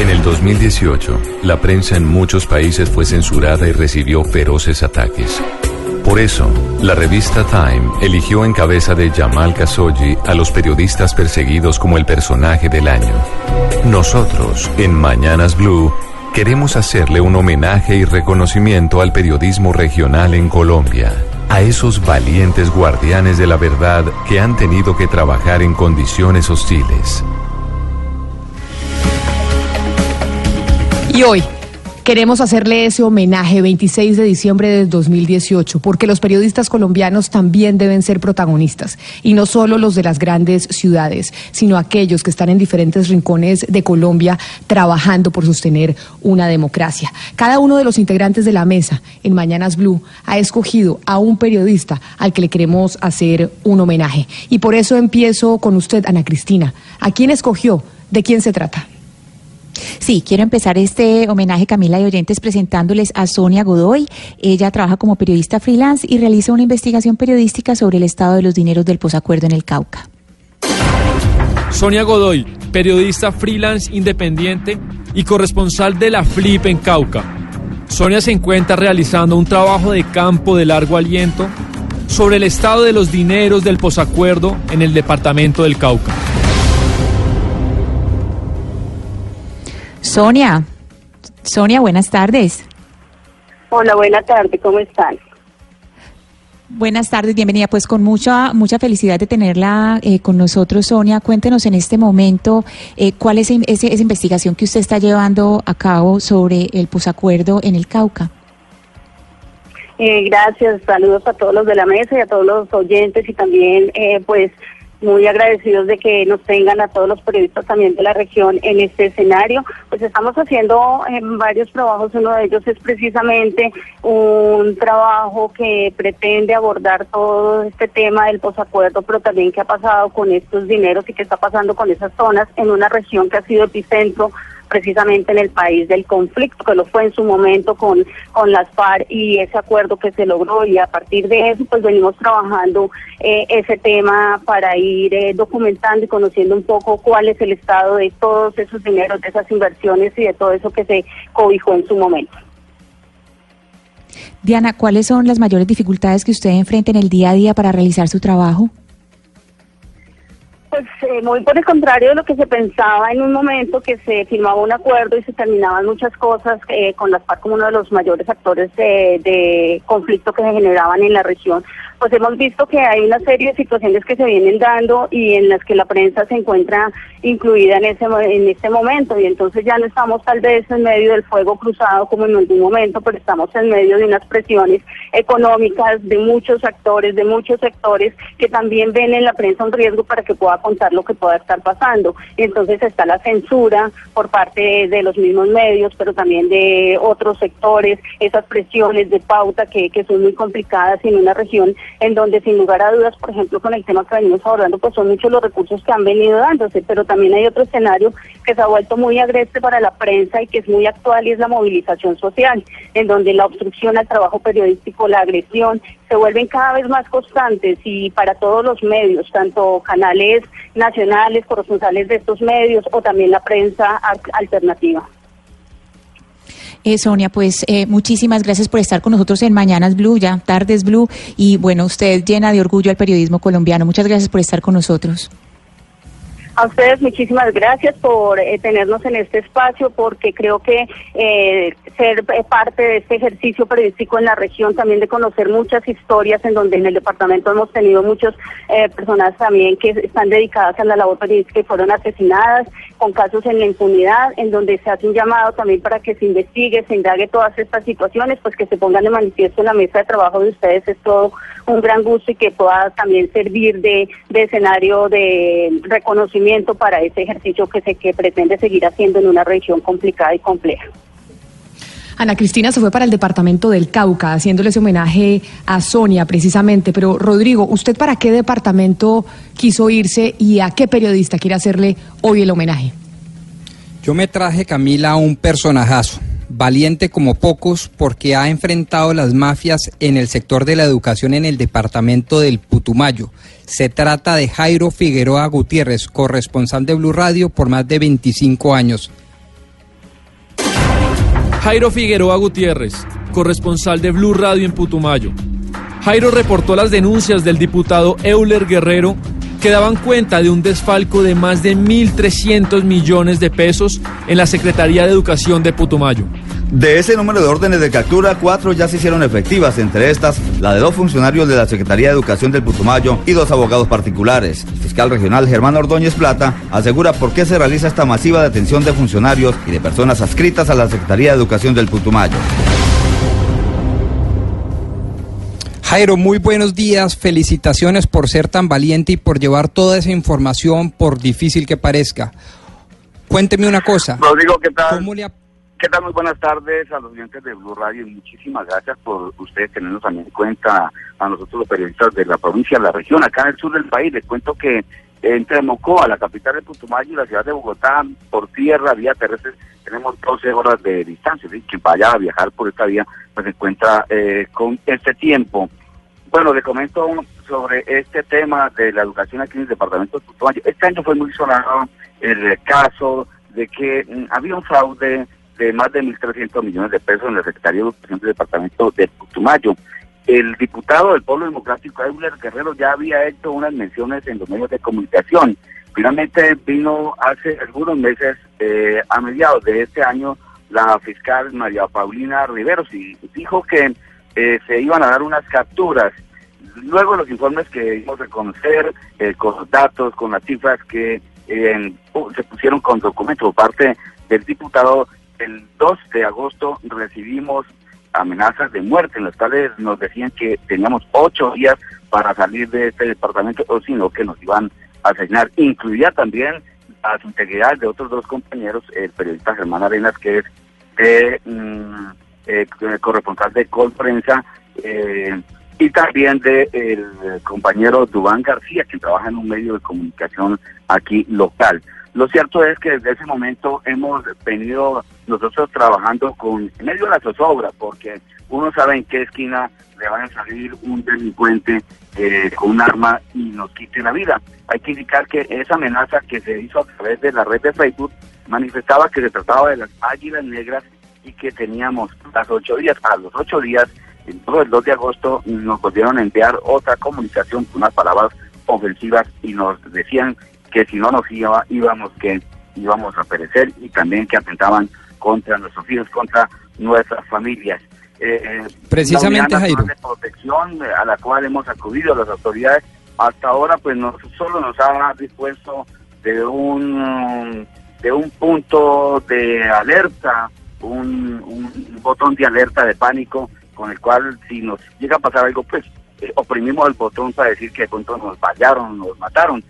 En el 2018, la prensa en muchos países fue censurada y recibió feroces ataques. Por eso, la revista Time eligió en cabeza de Jamal Khashoggi a los periodistas perseguidos como el personaje del año. Nosotros, en Mañanas Blue, queremos hacerle un homenaje y reconocimiento al periodismo regional en Colombia, a esos valientes guardianes de la verdad que han tenido que trabajar en condiciones hostiles. Y hoy queremos hacerle ese homenaje 26 de diciembre del 2018, porque los periodistas colombianos también deben ser protagonistas, y no solo los de las grandes ciudades, sino aquellos que están en diferentes rincones de Colombia trabajando por sostener una democracia. Cada uno de los integrantes de la mesa en Mañanas Blue ha escogido a un periodista al que le queremos hacer un homenaje. Y por eso empiezo con usted, Ana Cristina. ¿A quién escogió? ¿De quién se trata? Sí, quiero empezar este homenaje, Camila y oyentes, presentándoles a Sonia Godoy. Ella trabaja como periodista freelance y realiza una investigación periodística sobre el estado de los dineros del posacuerdo en el Cauca. Sonia Godoy, periodista freelance independiente y corresponsal de la FLIP en Cauca. Sonia se encuentra realizando un trabajo de campo de largo aliento sobre el estado de los dineros del posacuerdo en el departamento del Cauca. Sonia, Sonia, buenas tardes. Hola, buenas tardes, ¿cómo están? Buenas tardes, bienvenida. Pues con mucha mucha felicidad de tenerla eh, con nosotros, Sonia. Cuéntenos en este momento eh, cuál es esa investigación que usted está llevando a cabo sobre el posacuerdo en el Cauca. Eh, gracias, saludos a todos los de la mesa y a todos los oyentes y también, eh, pues, muy agradecidos de que nos tengan a todos los periodistas también de la región en este escenario. Pues estamos haciendo eh, varios trabajos, uno de ellos es precisamente un trabajo que pretende abordar todo este tema del posacuerdo, pero también qué ha pasado con estos dineros y qué está pasando con esas zonas en una región que ha sido epicentro precisamente en el país del conflicto, que lo fue en su momento con, con las FARC y ese acuerdo que se logró y a partir de eso pues venimos trabajando eh, ese tema para ir eh, documentando y conociendo un poco cuál es el estado de todos esos dineros, de esas inversiones y de todo eso que se cobijó en su momento. Diana, ¿cuáles son las mayores dificultades que usted enfrenta en el día a día para realizar su trabajo? Pues eh, muy por el contrario de lo que se pensaba en un momento que se firmaba un acuerdo y se terminaban muchas cosas eh, con las FARC como uno de los mayores actores de, conflicto que se generaban en la región, pues hemos visto que hay una serie de situaciones que se vienen dando y en las que la prensa se encuentra incluida en ese en este momento. Y entonces ya no estamos tal vez en medio del fuego cruzado como en algún momento, pero estamos en medio de unas presiones económicas de muchos actores, de muchos sectores que también ven en la prensa un riesgo para que pueda contar lo que pueda estar pasando. Entonces está la censura por parte de los mismos medios, pero también de otros sectores, esas presiones de pauta que, que son muy complicadas en una región en donde sin lugar a dudas, por ejemplo, con el tema que venimos abordando, pues son muchos los recursos que han venido dándose, pero también hay otro escenario que se ha vuelto muy agreste para la prensa y que es muy actual y es la movilización social, en donde la obstrucción al trabajo periodístico, la agresión, se vuelven cada vez más constantes y para todos los medios, tanto canales nacionales, corresponsales de estos medios o también la prensa alternativa. Eh, Sonia, pues eh, muchísimas gracias por estar con nosotros en Mañanas Blue, ya Tardes Blue, y bueno, usted llena de orgullo al periodismo colombiano. Muchas gracias por estar con nosotros. A ustedes muchísimas gracias por eh, tenernos en este espacio, porque creo que eh, ser eh, parte de este ejercicio periodístico en la región, también de conocer muchas historias en donde en el departamento hemos tenido muchas personas también que están dedicadas a la labor periodística y fueron asesinadas, con casos en la impunidad, en donde se hace un llamado también para que se investigue, se indague todas estas situaciones, pues que se pongan de manifiesto en la mesa de trabajo de ustedes. Es todo un gran gusto y que pueda también servir de, de escenario de reconocimiento para ese ejercicio que se que pretende seguir haciendo en una región complicada y compleja. Ana Cristina se fue para el departamento del Cauca, haciéndole ese homenaje a Sonia precisamente. Pero Rodrigo, ¿usted para qué departamento quiso irse y a qué periodista quiere hacerle hoy el homenaje? Yo me traje, Camila, a un personajazo, valiente como pocos, porque ha enfrentado las mafias en el sector de la educación en el departamento del Putumayo. Se trata de Jairo Figueroa Gutiérrez, corresponsal de Blue Radio por más de 25 años. Jairo Figueroa Gutiérrez, corresponsal de Blue Radio en Putumayo. Jairo reportó las denuncias del diputado Euler Guerrero que daban cuenta de un desfalco de más de 1.300 millones de pesos en la Secretaría de Educación de Putumayo. De ese número de órdenes de captura, cuatro ya se hicieron efectivas, entre estas la de dos funcionarios de la Secretaría de Educación del Putumayo y dos abogados particulares. El fiscal regional Germán Ordóñez Plata asegura por qué se realiza esta masiva detención de funcionarios y de personas adscritas a la Secretaría de Educación del Putumayo. Jairo, muy buenos días. Felicitaciones por ser tan valiente y por llevar toda esa información, por difícil que parezca. Cuénteme una cosa. Rodrigo, ¿qué tal? ¿Cómo le ¿Qué tal? Muy buenas tardes a los oyentes de Blue Radio y muchísimas gracias por ustedes tenernos también en cuenta a nosotros los periodistas de la provincia, la región, acá en el sur del país. Les cuento que entre Mocoa, la capital de Putumayo y la ciudad de Bogotá, por tierra, vía terrestre, tenemos 12 horas de distancia. ¿sí? Quien vaya a viajar por esta vía, pues se encuentra eh, con este tiempo. Bueno, le comento sobre este tema de la educación aquí en el departamento de Putumayo. Este año fue muy sonado el caso de que mm, había un fraude de más de 1.300 millones de pesos en la Secretaría de Educación del departamento de Putumayo. El diputado del Pueblo Democrático, Euler Guerrero, ya había hecho unas menciones en los medios de comunicación. Finalmente vino hace algunos meses, eh, a mediados de este año, la fiscal María Paulina Riveros y dijo que eh, se iban a dar unas capturas. Luego los informes que dimos a conocer, eh, con los datos, con las cifras que eh, pu- se pusieron con documentos por parte del diputado, el 2 de agosto recibimos amenazas de muerte en las cuales nos decían que teníamos ocho días para salir de este departamento o si no que nos iban a asignar. Incluía también las integridades de otros dos compañeros, el periodista Germán Arenas, que es de, mm, eh, corresponsal de Colprensa, eh, y también de el compañero Dubán García, que trabaja en un medio de comunicación aquí local. Lo cierto es que desde ese momento hemos venido nosotros trabajando con en medio de la zozobra, porque uno sabe en qué esquina le van a salir un delincuente eh, con un arma y nos quite la vida. Hay que indicar que esa amenaza que se hizo a través de la red de Facebook manifestaba que se trataba de las águilas negras y que teníamos las ocho días. A los ocho días, el el 2 de agosto, nos volvieron a enviar otra comunicación con unas palabras ofensivas y nos decían que si no nos iba, íbamos que íbamos a perecer y también que atentaban contra nuestros hijos, contra nuestras familias. Eh, Precisamente, la Jairo. de protección eh, a la cual hemos acudido las autoridades hasta ahora pues no solo nos ha dispuesto de un de un punto de alerta un, un botón de alerta de pánico con el cual si nos llega a pasar algo pues eh, oprimimos el botón para decir que de pronto nos fallaron nos mataron.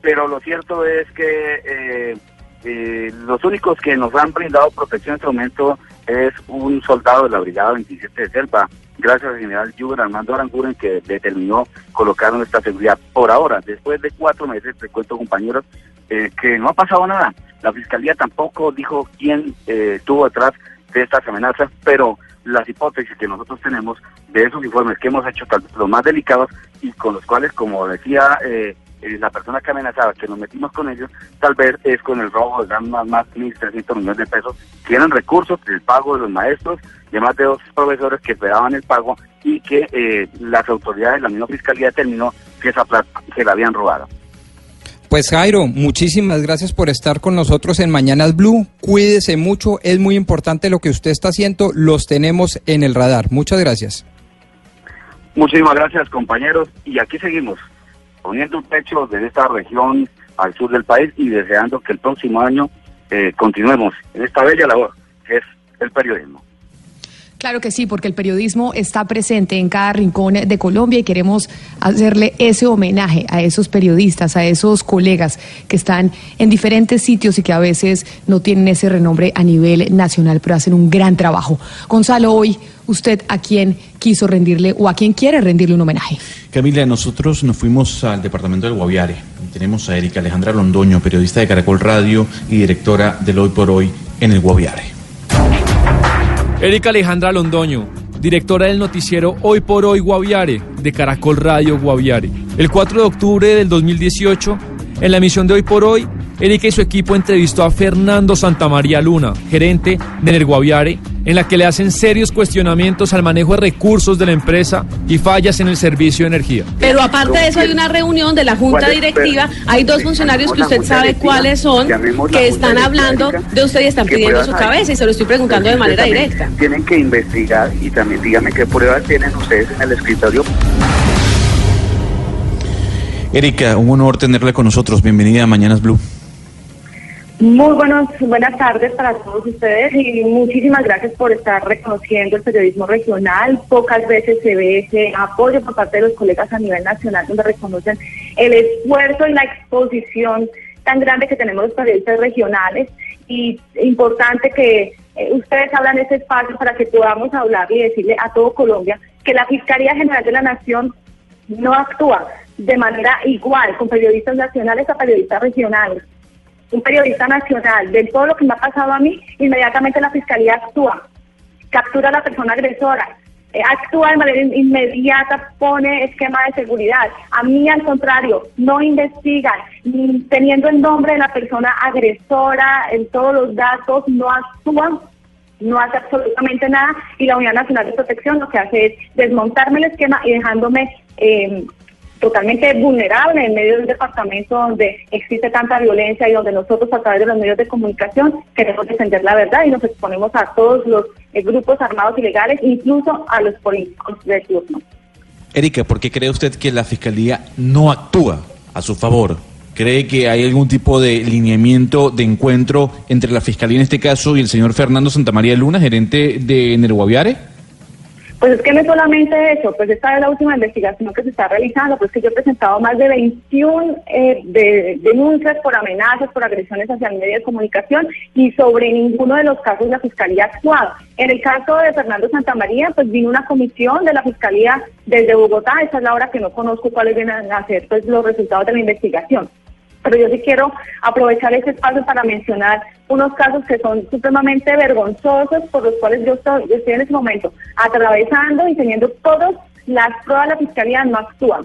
Pero lo cierto es que eh, eh, los únicos que nos han brindado protección en este momento es un soldado de la Brigada 27 de Selva, gracias al general Yuber Armando Aranguren, que determinó colocar esta seguridad por ahora. Después de cuatro meses, te cuento compañeros, eh, que no ha pasado nada. La Fiscalía tampoco dijo quién eh, estuvo detrás de estas amenazas, pero las hipótesis que nosotros tenemos de esos informes que hemos hecho, tal los más delicados y con los cuales, como decía eh, eh, la persona que amenazaba, que nos metimos con ellos, tal vez es con el robo de más, más de 1.300 millones de pesos. Tienen recursos del pago de los maestros, de más de dos profesores que esperaban el pago y que eh, las autoridades, la misma fiscalía determinó que esa plata se la habían robado. Pues Jairo, muchísimas gracias por estar con nosotros en Mañanas Blue. Cuídese mucho, es muy importante lo que usted está haciendo, los tenemos en el radar. Muchas gracias. Muchísimas gracias compañeros y aquí seguimos poniendo un pecho de esta región al sur del país y deseando que el próximo año eh, continuemos en esta bella labor que es el periodismo. Claro que sí, porque el periodismo está presente en cada rincón de Colombia y queremos hacerle ese homenaje a esos periodistas, a esos colegas que están en diferentes sitios y que a veces no tienen ese renombre a nivel nacional, pero hacen un gran trabajo. Gonzalo, hoy, ¿usted a quién quiso rendirle o a quién quiere rendirle un homenaje? Camila, nosotros nos fuimos al departamento del Guaviare. Tenemos a Erika Alejandra Londoño, periodista de Caracol Radio y directora del Hoy por Hoy en el Guaviare. Erika Alejandra Londoño, directora del noticiero Hoy por Hoy Guaviare, de Caracol Radio Guaviare. El 4 de octubre del 2018, en la emisión de Hoy por Hoy, Erika y su equipo entrevistó a Fernando Santamaría Luna, gerente de Nerguaviare, en la que le hacen serios cuestionamientos al manejo de recursos de la empresa y fallas en el servicio de energía. Pero aparte de eso hay una reunión de la junta directiva, hay dos funcionarios que usted sabe cuáles son, que están hablando de usted y están pidiendo su cabeza y se lo estoy preguntando de manera directa. Tienen que investigar y también dígame qué pruebas tienen ustedes en el escritorio. Erika, un honor tenerla con nosotros. Bienvenida a Mañanas Blue. Muy buenos, buenas tardes para todos ustedes y muchísimas gracias por estar reconociendo el periodismo regional. Pocas veces se ve ese apoyo por parte de los colegas a nivel nacional donde reconocen el esfuerzo y la exposición tan grande que tenemos los periodistas regionales y importante que eh, ustedes hablan ese espacio para que podamos hablar y decirle a todo Colombia que la Fiscalía General de la Nación no actúa de manera igual con periodistas nacionales a periodistas regionales un periodista nacional, de todo lo que me ha pasado a mí, inmediatamente la fiscalía actúa, captura a la persona agresora, eh, actúa de manera inmediata, pone esquema de seguridad. A mí, al contrario, no investigan, teniendo el nombre de la persona agresora, en todos los datos, no actúan no hace absolutamente nada y la Unidad Nacional de Protección lo que hace es desmontarme el esquema y dejándome eh, totalmente vulnerable en medio de un departamento donde existe tanta violencia y donde nosotros a través de los medios de comunicación queremos defender la verdad y nos exponemos a todos los eh, grupos armados ilegales, incluso a los políticos de turno. Erika, ¿por qué cree usted que la Fiscalía no actúa a su favor? ¿Cree que hay algún tipo de lineamiento de encuentro entre la Fiscalía en este caso y el señor Fernando Santamaría Luna, gerente de Nerguaviare? Pues es que no es solamente eso, pues esta es la última investigación que se está realizando, pues que yo he presentado más de 21 eh, de, denuncias por amenazas, por agresiones hacia el medio de comunicación y sobre ninguno de los casos la Fiscalía ha actuado. En el caso de Fernando Santamaría, pues vino una comisión de la Fiscalía desde Bogotá, esa es la hora que no conozco cuáles vienen a ser pues, los resultados de la investigación. Pero yo sí quiero aprovechar este espacio para mencionar unos casos que son supremamente vergonzosos por los cuales yo estoy, yo estoy en este momento atravesando y teniendo todas las pruebas, la fiscalía no actúa.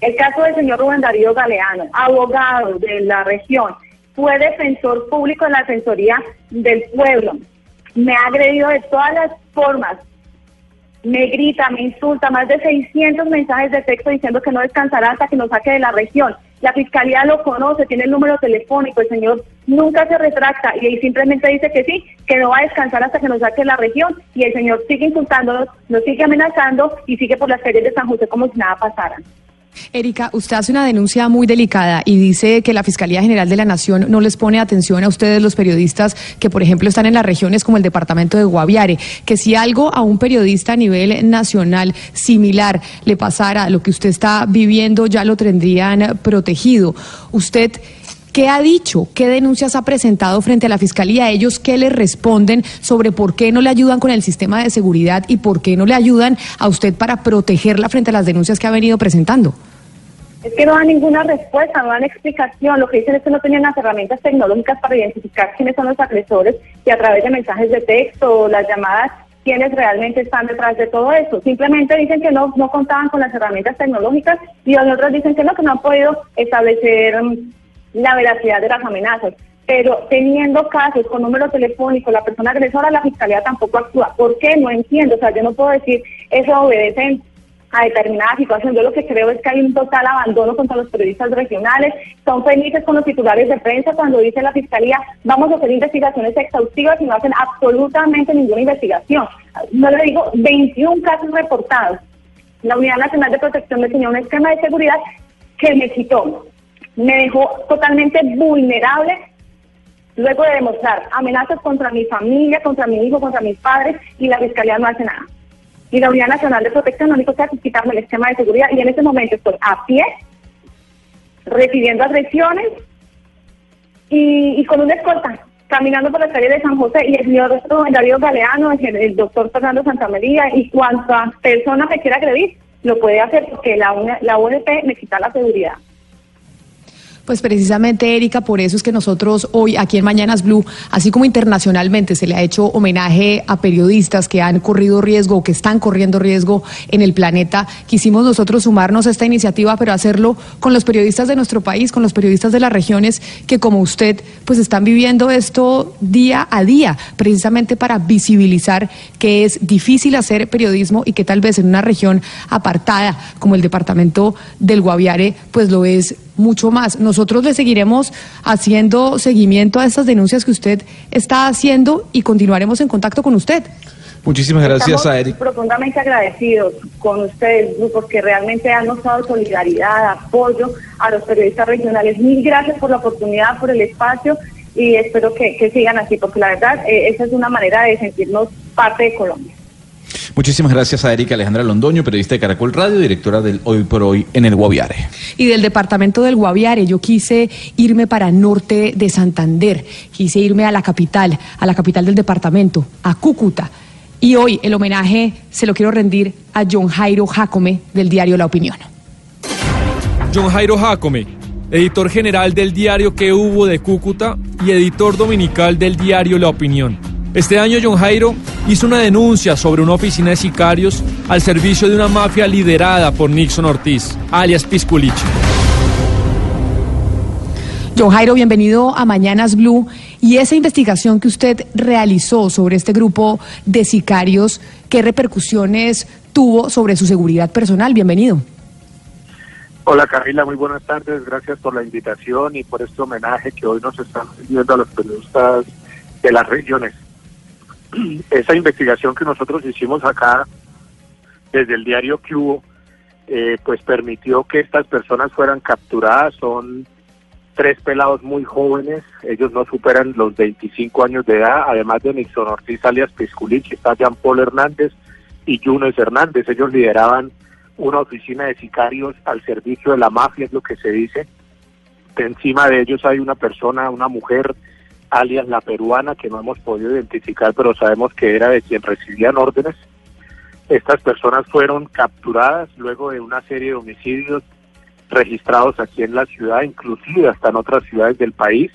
El caso del señor Rubén Darío Galeano, abogado de la región, fue defensor público en la Defensoría del Pueblo. Me ha agredido de todas las formas, me grita, me insulta, más de 600 mensajes de texto diciendo que no descansará hasta que nos saque de la región. La fiscalía lo conoce, tiene el número telefónico, el señor nunca se retracta y ahí simplemente dice que sí, que no va a descansar hasta que nos saque de la región y el señor sigue insultándonos, nos sigue amenazando y sigue por las calles de San José como si nada pasara. Erika, usted hace una denuncia muy delicada y dice que la Fiscalía General de la Nación no les pone atención a ustedes los periodistas que, por ejemplo, están en las regiones como el departamento de Guaviare, que si algo a un periodista a nivel nacional similar le pasara a lo que usted está viviendo, ya lo tendrían protegido. Usted... ¿Qué ha dicho? ¿Qué denuncias ha presentado frente a la Fiscalía? ¿Ellos qué le responden sobre por qué no le ayudan con el sistema de seguridad y por qué no le ayudan a usted para protegerla frente a las denuncias que ha venido presentando? Es que no dan ninguna respuesta, no dan explicación. Lo que dicen es que no tenían las herramientas tecnológicas para identificar quiénes son los agresores y a través de mensajes de texto o las llamadas quiénes realmente están detrás de todo eso. Simplemente dicen que no, no contaban con las herramientas tecnológicas y otros dicen que no, que no han podido establecer mm, la veracidad de las amenazas. Pero teniendo casos con número telefónico, la persona agresora, la fiscalía tampoco actúa. ¿Por qué? No entiendo. O sea, yo no puedo decir eso obedece a determinada situación. Yo lo que creo es que hay un total abandono contra los periodistas regionales. Son felices con los titulares de prensa cuando dice la fiscalía vamos a hacer investigaciones exhaustivas y no hacen absolutamente ninguna investigación. No le digo 21 casos reportados. La Unidad Nacional de Protección me tenía un esquema de seguridad que me quitó me dejó totalmente vulnerable luego de demostrar amenazas contra mi familia, contra mi hijo, contra mis padres, y la Fiscalía no hace nada. Y la Unidad Nacional de Protección lo único que hace es quitarme el esquema de seguridad, y en ese momento estoy a pie, recibiendo agresiones, y, y con una escolta, caminando por las calles de San José, y el señor Darío Galeano, el, el doctor Fernando Santamaría, y cuanta persona me quiera agredir, lo puede hacer porque la, UNE- la UNP me quita la seguridad. Pues precisamente, Erika, por eso es que nosotros hoy aquí en Mañanas Blue, así como internacionalmente se le ha hecho homenaje a periodistas que han corrido riesgo o que están corriendo riesgo en el planeta, quisimos nosotros sumarnos a esta iniciativa, pero hacerlo con los periodistas de nuestro país, con los periodistas de las regiones que como usted, pues están viviendo esto día a día, precisamente para visibilizar que es difícil hacer periodismo y que tal vez en una región apartada como el departamento del Guaviare, pues lo es mucho más. Nosotros le seguiremos haciendo seguimiento a estas denuncias que usted está haciendo y continuaremos en contacto con usted. Muchísimas gracias Estamos a Eric. profundamente agradecidos con ustedes, grupos que realmente han mostrado solidaridad, apoyo a los periodistas regionales. Mil gracias por la oportunidad, por el espacio y espero que, que sigan así, porque la verdad eh, esa es una manera de sentirnos parte de Colombia. Muchísimas gracias a Erika Alejandra Londoño, periodista de Caracol Radio, directora del Hoy por Hoy en el Guaviare. Y del departamento del Guaviare, yo quise irme para norte de Santander, quise irme a la capital, a la capital del departamento, a Cúcuta. Y hoy el homenaje se lo quiero rendir a John Jairo Jacome del diario La Opinión. John Jairo Jacome, editor general del diario Que Hubo de Cúcuta y editor dominical del diario La Opinión. Este año John Jairo hizo una denuncia sobre una oficina de sicarios al servicio de una mafia liderada por Nixon Ortiz, alias Pisculichi. John Jairo, bienvenido a Mañanas Blue. Y esa investigación que usted realizó sobre este grupo de sicarios, ¿qué repercusiones tuvo sobre su seguridad personal? Bienvenido. Hola Camila, muy buenas tardes. Gracias por la invitación y por este homenaje que hoy nos están viendo a los periodistas de las regiones. Esa investigación que nosotros hicimos acá desde el diario Cubo, eh, pues permitió que estas personas fueran capturadas. Son tres pelados muy jóvenes, ellos no superan los 25 años de edad, además de Nixon Ortiz alias Pisculich, está Jean Paul Hernández y Yunes Hernández. Ellos lideraban una oficina de sicarios al servicio de la mafia, es lo que se dice. Encima de ellos hay una persona, una mujer, alias la peruana, que no hemos podido identificar, pero sabemos que era de quien recibían órdenes. Estas personas fueron capturadas luego de una serie de homicidios registrados aquí en la ciudad, inclusive hasta en otras ciudades del país.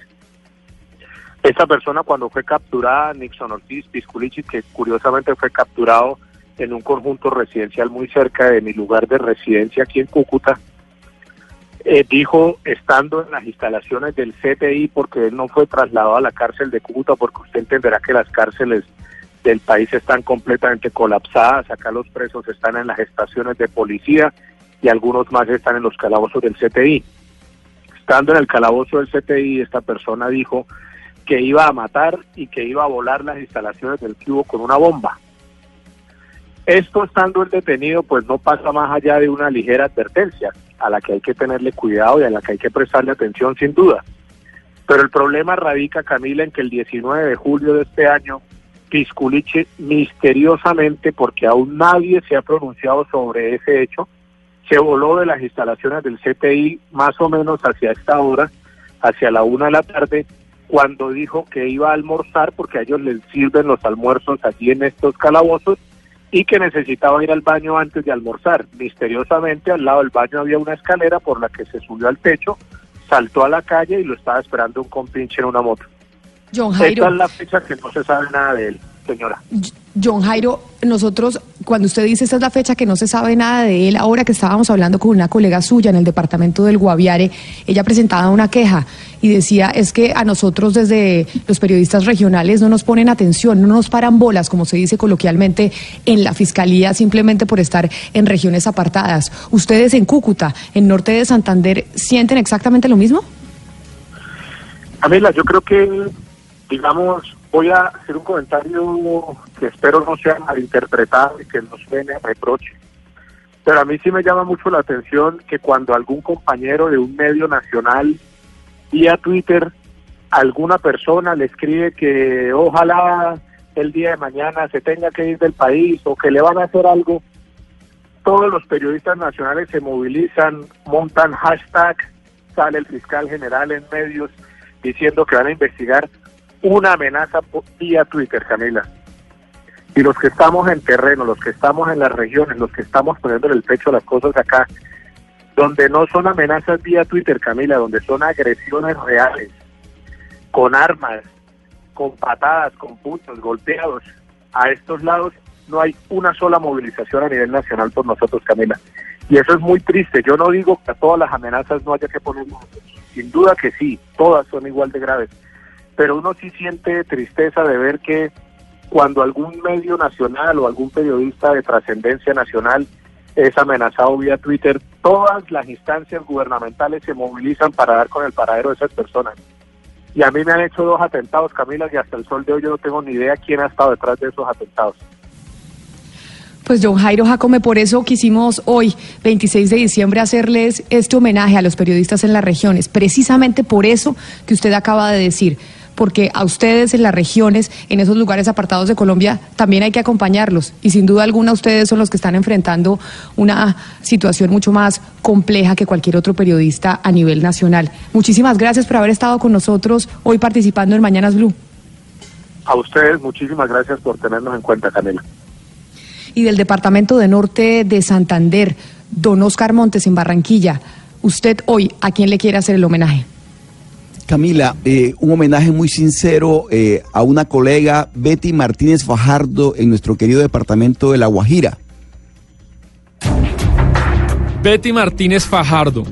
Esta persona cuando fue capturada, Nixon Ortiz Pisculichi, que curiosamente fue capturado en un conjunto residencial muy cerca de mi lugar de residencia aquí en Cúcuta, eh, dijo, estando en las instalaciones del CTI, porque él no fue trasladado a la cárcel de Cúcuta, porque usted entenderá que las cárceles del país están completamente colapsadas, acá los presos están en las estaciones de policía y algunos más están en los calabozos del CTI. Estando en el calabozo del CTI, esta persona dijo que iba a matar y que iba a volar las instalaciones del cubo con una bomba. Esto estando el detenido, pues no pasa más allá de una ligera advertencia a la que hay que tenerle cuidado y a la que hay que prestarle atención sin duda. Pero el problema radica, Camila, en que el 19 de julio de este año, Pisculiche misteriosamente, porque aún nadie se ha pronunciado sobre ese hecho, se voló de las instalaciones del CTI más o menos hacia esta hora, hacia la una de la tarde, cuando dijo que iba a almorzar, porque a ellos les sirven los almuerzos allí en estos calabozos, y que necesitaba ir al baño antes de almorzar. Misteriosamente al lado del baño había una escalera por la que se subió al techo, saltó a la calle y lo estaba esperando un compinche en una moto. John Esta Jairo. es la fecha que no se sabe nada de él, señora. John Jairo, nosotros, cuando usted dice esta es la fecha que no se sabe nada de él, ahora que estábamos hablando con una colega suya en el departamento del Guaviare, ella presentaba una queja y decía, es que a nosotros desde los periodistas regionales no nos ponen atención, no nos paran bolas, como se dice coloquialmente, en la fiscalía simplemente por estar en regiones apartadas. ¿Ustedes en Cúcuta, en norte de Santander, sienten exactamente lo mismo? Camila, yo creo que, digamos, voy a hacer un comentario que espero no sea malinterpretado y que no suene a reproche. Pero a mí sí me llama mucho la atención que cuando algún compañero de un medio nacional vía Twitter alguna persona le escribe que ojalá el día de mañana se tenga que ir del país o que le van a hacer algo, todos los periodistas nacionales se movilizan, montan hashtag, sale el fiscal general en medios diciendo que van a investigar una amenaza vía Twitter, Camila. Y los que estamos en terreno, los que estamos en las regiones, los que estamos poniendo el pecho a las cosas acá, donde no son amenazas vía Twitter, Camila, donde son agresiones reales, con armas, con patadas, con puntos, golpeados, a estos lados no hay una sola movilización a nivel nacional por nosotros, Camila. Y eso es muy triste. Yo no digo que a todas las amenazas no haya que ponernos. Sin duda que sí, todas son igual de graves. Pero uno sí siente tristeza de ver que cuando algún medio nacional o algún periodista de trascendencia nacional es amenazado vía Twitter, todas las instancias gubernamentales se movilizan para dar con el paradero de esas personas. Y a mí me han hecho dos atentados, Camila, y hasta el sol de hoy yo no tengo ni idea quién ha estado detrás de esos atentados. Pues don Jairo Jacome, por eso quisimos hoy, 26 de diciembre, hacerles este homenaje a los periodistas en las regiones, precisamente por eso que usted acaba de decir, porque a ustedes en las regiones, en esos lugares apartados de Colombia, también hay que acompañarlos y sin duda alguna ustedes son los que están enfrentando una situación mucho más compleja que cualquier otro periodista a nivel nacional. Muchísimas gracias por haber estado con nosotros hoy participando en Mañanas Blue. A ustedes muchísimas gracias por tenernos en cuenta, Camila y del Departamento de Norte de Santander, don Oscar Montes en Barranquilla. Usted hoy, ¿a quién le quiere hacer el homenaje? Camila, eh, un homenaje muy sincero eh, a una colega, Betty Martínez Fajardo, en nuestro querido departamento de La Guajira. Betty Martínez Fajardo,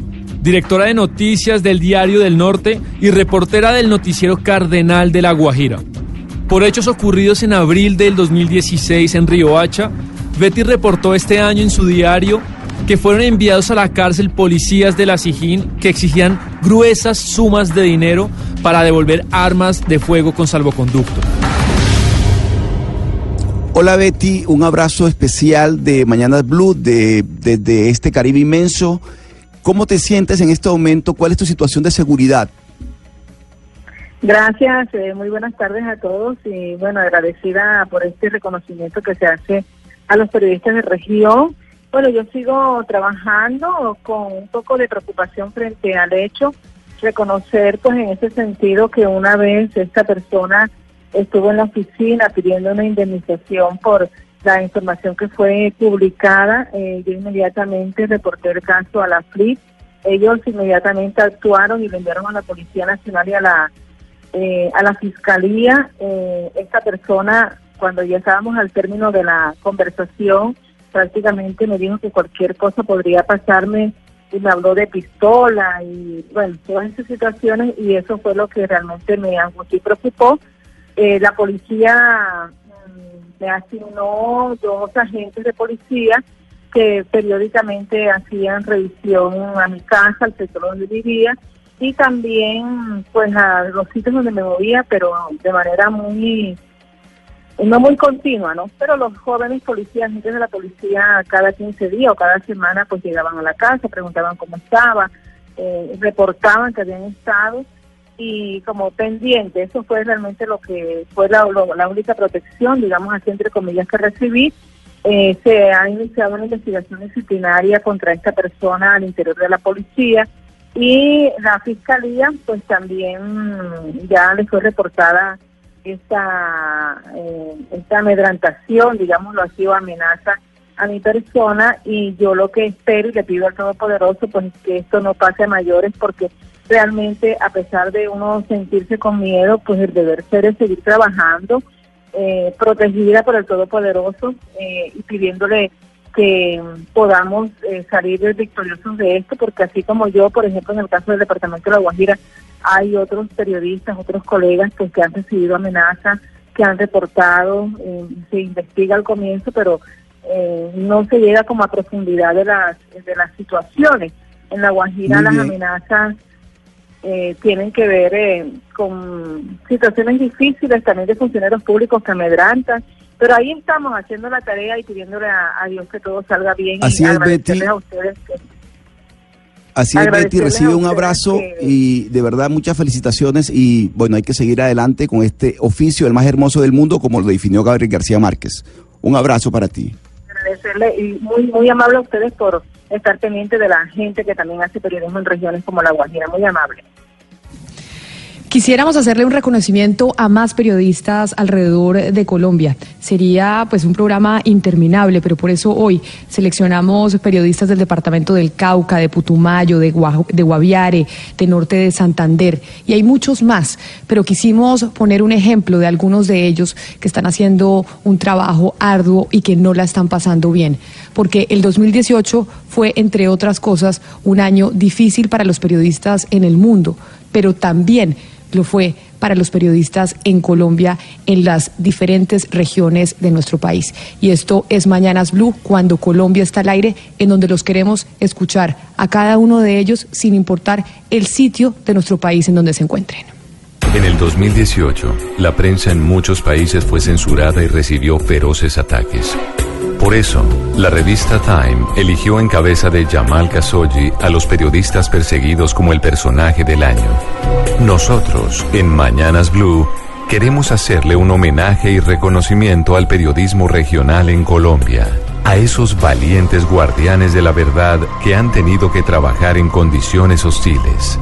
directora de noticias del Diario del Norte y reportera del noticiero Cardenal de La Guajira. Por hechos ocurridos en abril del 2016 en Riohacha, Betty reportó este año en su diario que fueron enviados a la cárcel policías de la Sijín que exigían gruesas sumas de dinero para devolver armas de fuego con salvoconducto. Hola Betty, un abrazo especial de Mañanas Blue, de, de este Caribe inmenso. ¿Cómo te sientes en este momento? ¿Cuál es tu situación de seguridad? Gracias, eh, muy buenas tardes a todos y bueno, agradecida por este reconocimiento que se hace a los periodistas de región. Bueno, yo sigo trabajando con un poco de preocupación frente al hecho, reconocer pues en ese sentido que una vez esta persona estuvo en la oficina pidiendo una indemnización por la información que fue publicada, eh, yo inmediatamente reporté el caso a la FLIP, ellos inmediatamente actuaron y lo enviaron a la Policía Nacional y a la eh, a la fiscalía, eh, esta persona, cuando ya estábamos al término de la conversación, prácticamente me dijo que cualquier cosa podría pasarme y me habló de pistola y bueno, todas esas situaciones y eso fue lo que realmente me angustió y preocupó. Eh, la policía mm, me asignó dos agentes de policía que periódicamente hacían revisión a mi casa, al sector donde vivía, y también pues a los sitios donde me movía, pero de manera muy, no muy continua, ¿no? Pero los jóvenes policías, gente de la policía, cada 15 días o cada semana pues llegaban a la casa, preguntaban cómo estaba, eh, reportaban que habían estado y como pendiente, eso fue realmente lo que fue la, única protección, digamos así entre comillas, que recibí. Eh, se ha iniciado una investigación disciplinaria contra esta persona al interior de la policía y la fiscalía, pues también ya le fue reportada esta, eh, esta amedrantación, digámoslo así, o amenaza a mi persona y yo lo que espero y le pido al Todopoderoso pues que esto no pase a mayores porque realmente a pesar de uno sentirse con miedo pues el deber ser es seguir trabajando eh, protegida por el Todopoderoso eh, y pidiéndole que podamos eh, salir victoriosos de esto, porque así como yo, por ejemplo, en el caso del Departamento de La Guajira, hay otros periodistas, otros colegas pues, que han recibido amenazas, que han reportado, eh, se investiga al comienzo, pero eh, no se llega como a profundidad de las, de las situaciones. En La Guajira las amenazas tienen que ver con situaciones difíciles también de funcionarios públicos que amedrantan pero ahí estamos haciendo la tarea y pidiéndole a, Dios que todo salga bien Así y es, Betty. a ustedes que Así es, Betty, recibe un abrazo que- y de verdad muchas felicitaciones y bueno, hay que seguir adelante con este oficio, el más hermoso del mundo, como lo definió Gabriel García Márquez. Un abrazo para ti. agradecerle y muy muy amable a ustedes por estar pendiente de la gente que también hace periodismo en regiones como La Guajira, muy amable. Quisiéramos hacerle un reconocimiento a más periodistas alrededor de Colombia. Sería pues un programa interminable, pero por eso hoy seleccionamos periodistas del departamento del Cauca, de Putumayo, de, de Guaviare, de Norte de Santander y hay muchos más, pero quisimos poner un ejemplo de algunos de ellos que están haciendo un trabajo arduo y que no la están pasando bien, porque el 2018 fue entre otras cosas un año difícil para los periodistas en el mundo, pero también lo fue para los periodistas en Colombia, en las diferentes regiones de nuestro país. Y esto es Mañanas Blue, cuando Colombia está al aire, en donde los queremos escuchar a cada uno de ellos, sin importar el sitio de nuestro país en donde se encuentren. En el 2018, la prensa en muchos países fue censurada y recibió feroces ataques. Por eso, la revista Time eligió en cabeza de Jamal Khashoggi a los periodistas perseguidos como el personaje del año. Nosotros, en Mañanas Blue, queremos hacerle un homenaje y reconocimiento al periodismo regional en Colombia, a esos valientes guardianes de la verdad que han tenido que trabajar en condiciones hostiles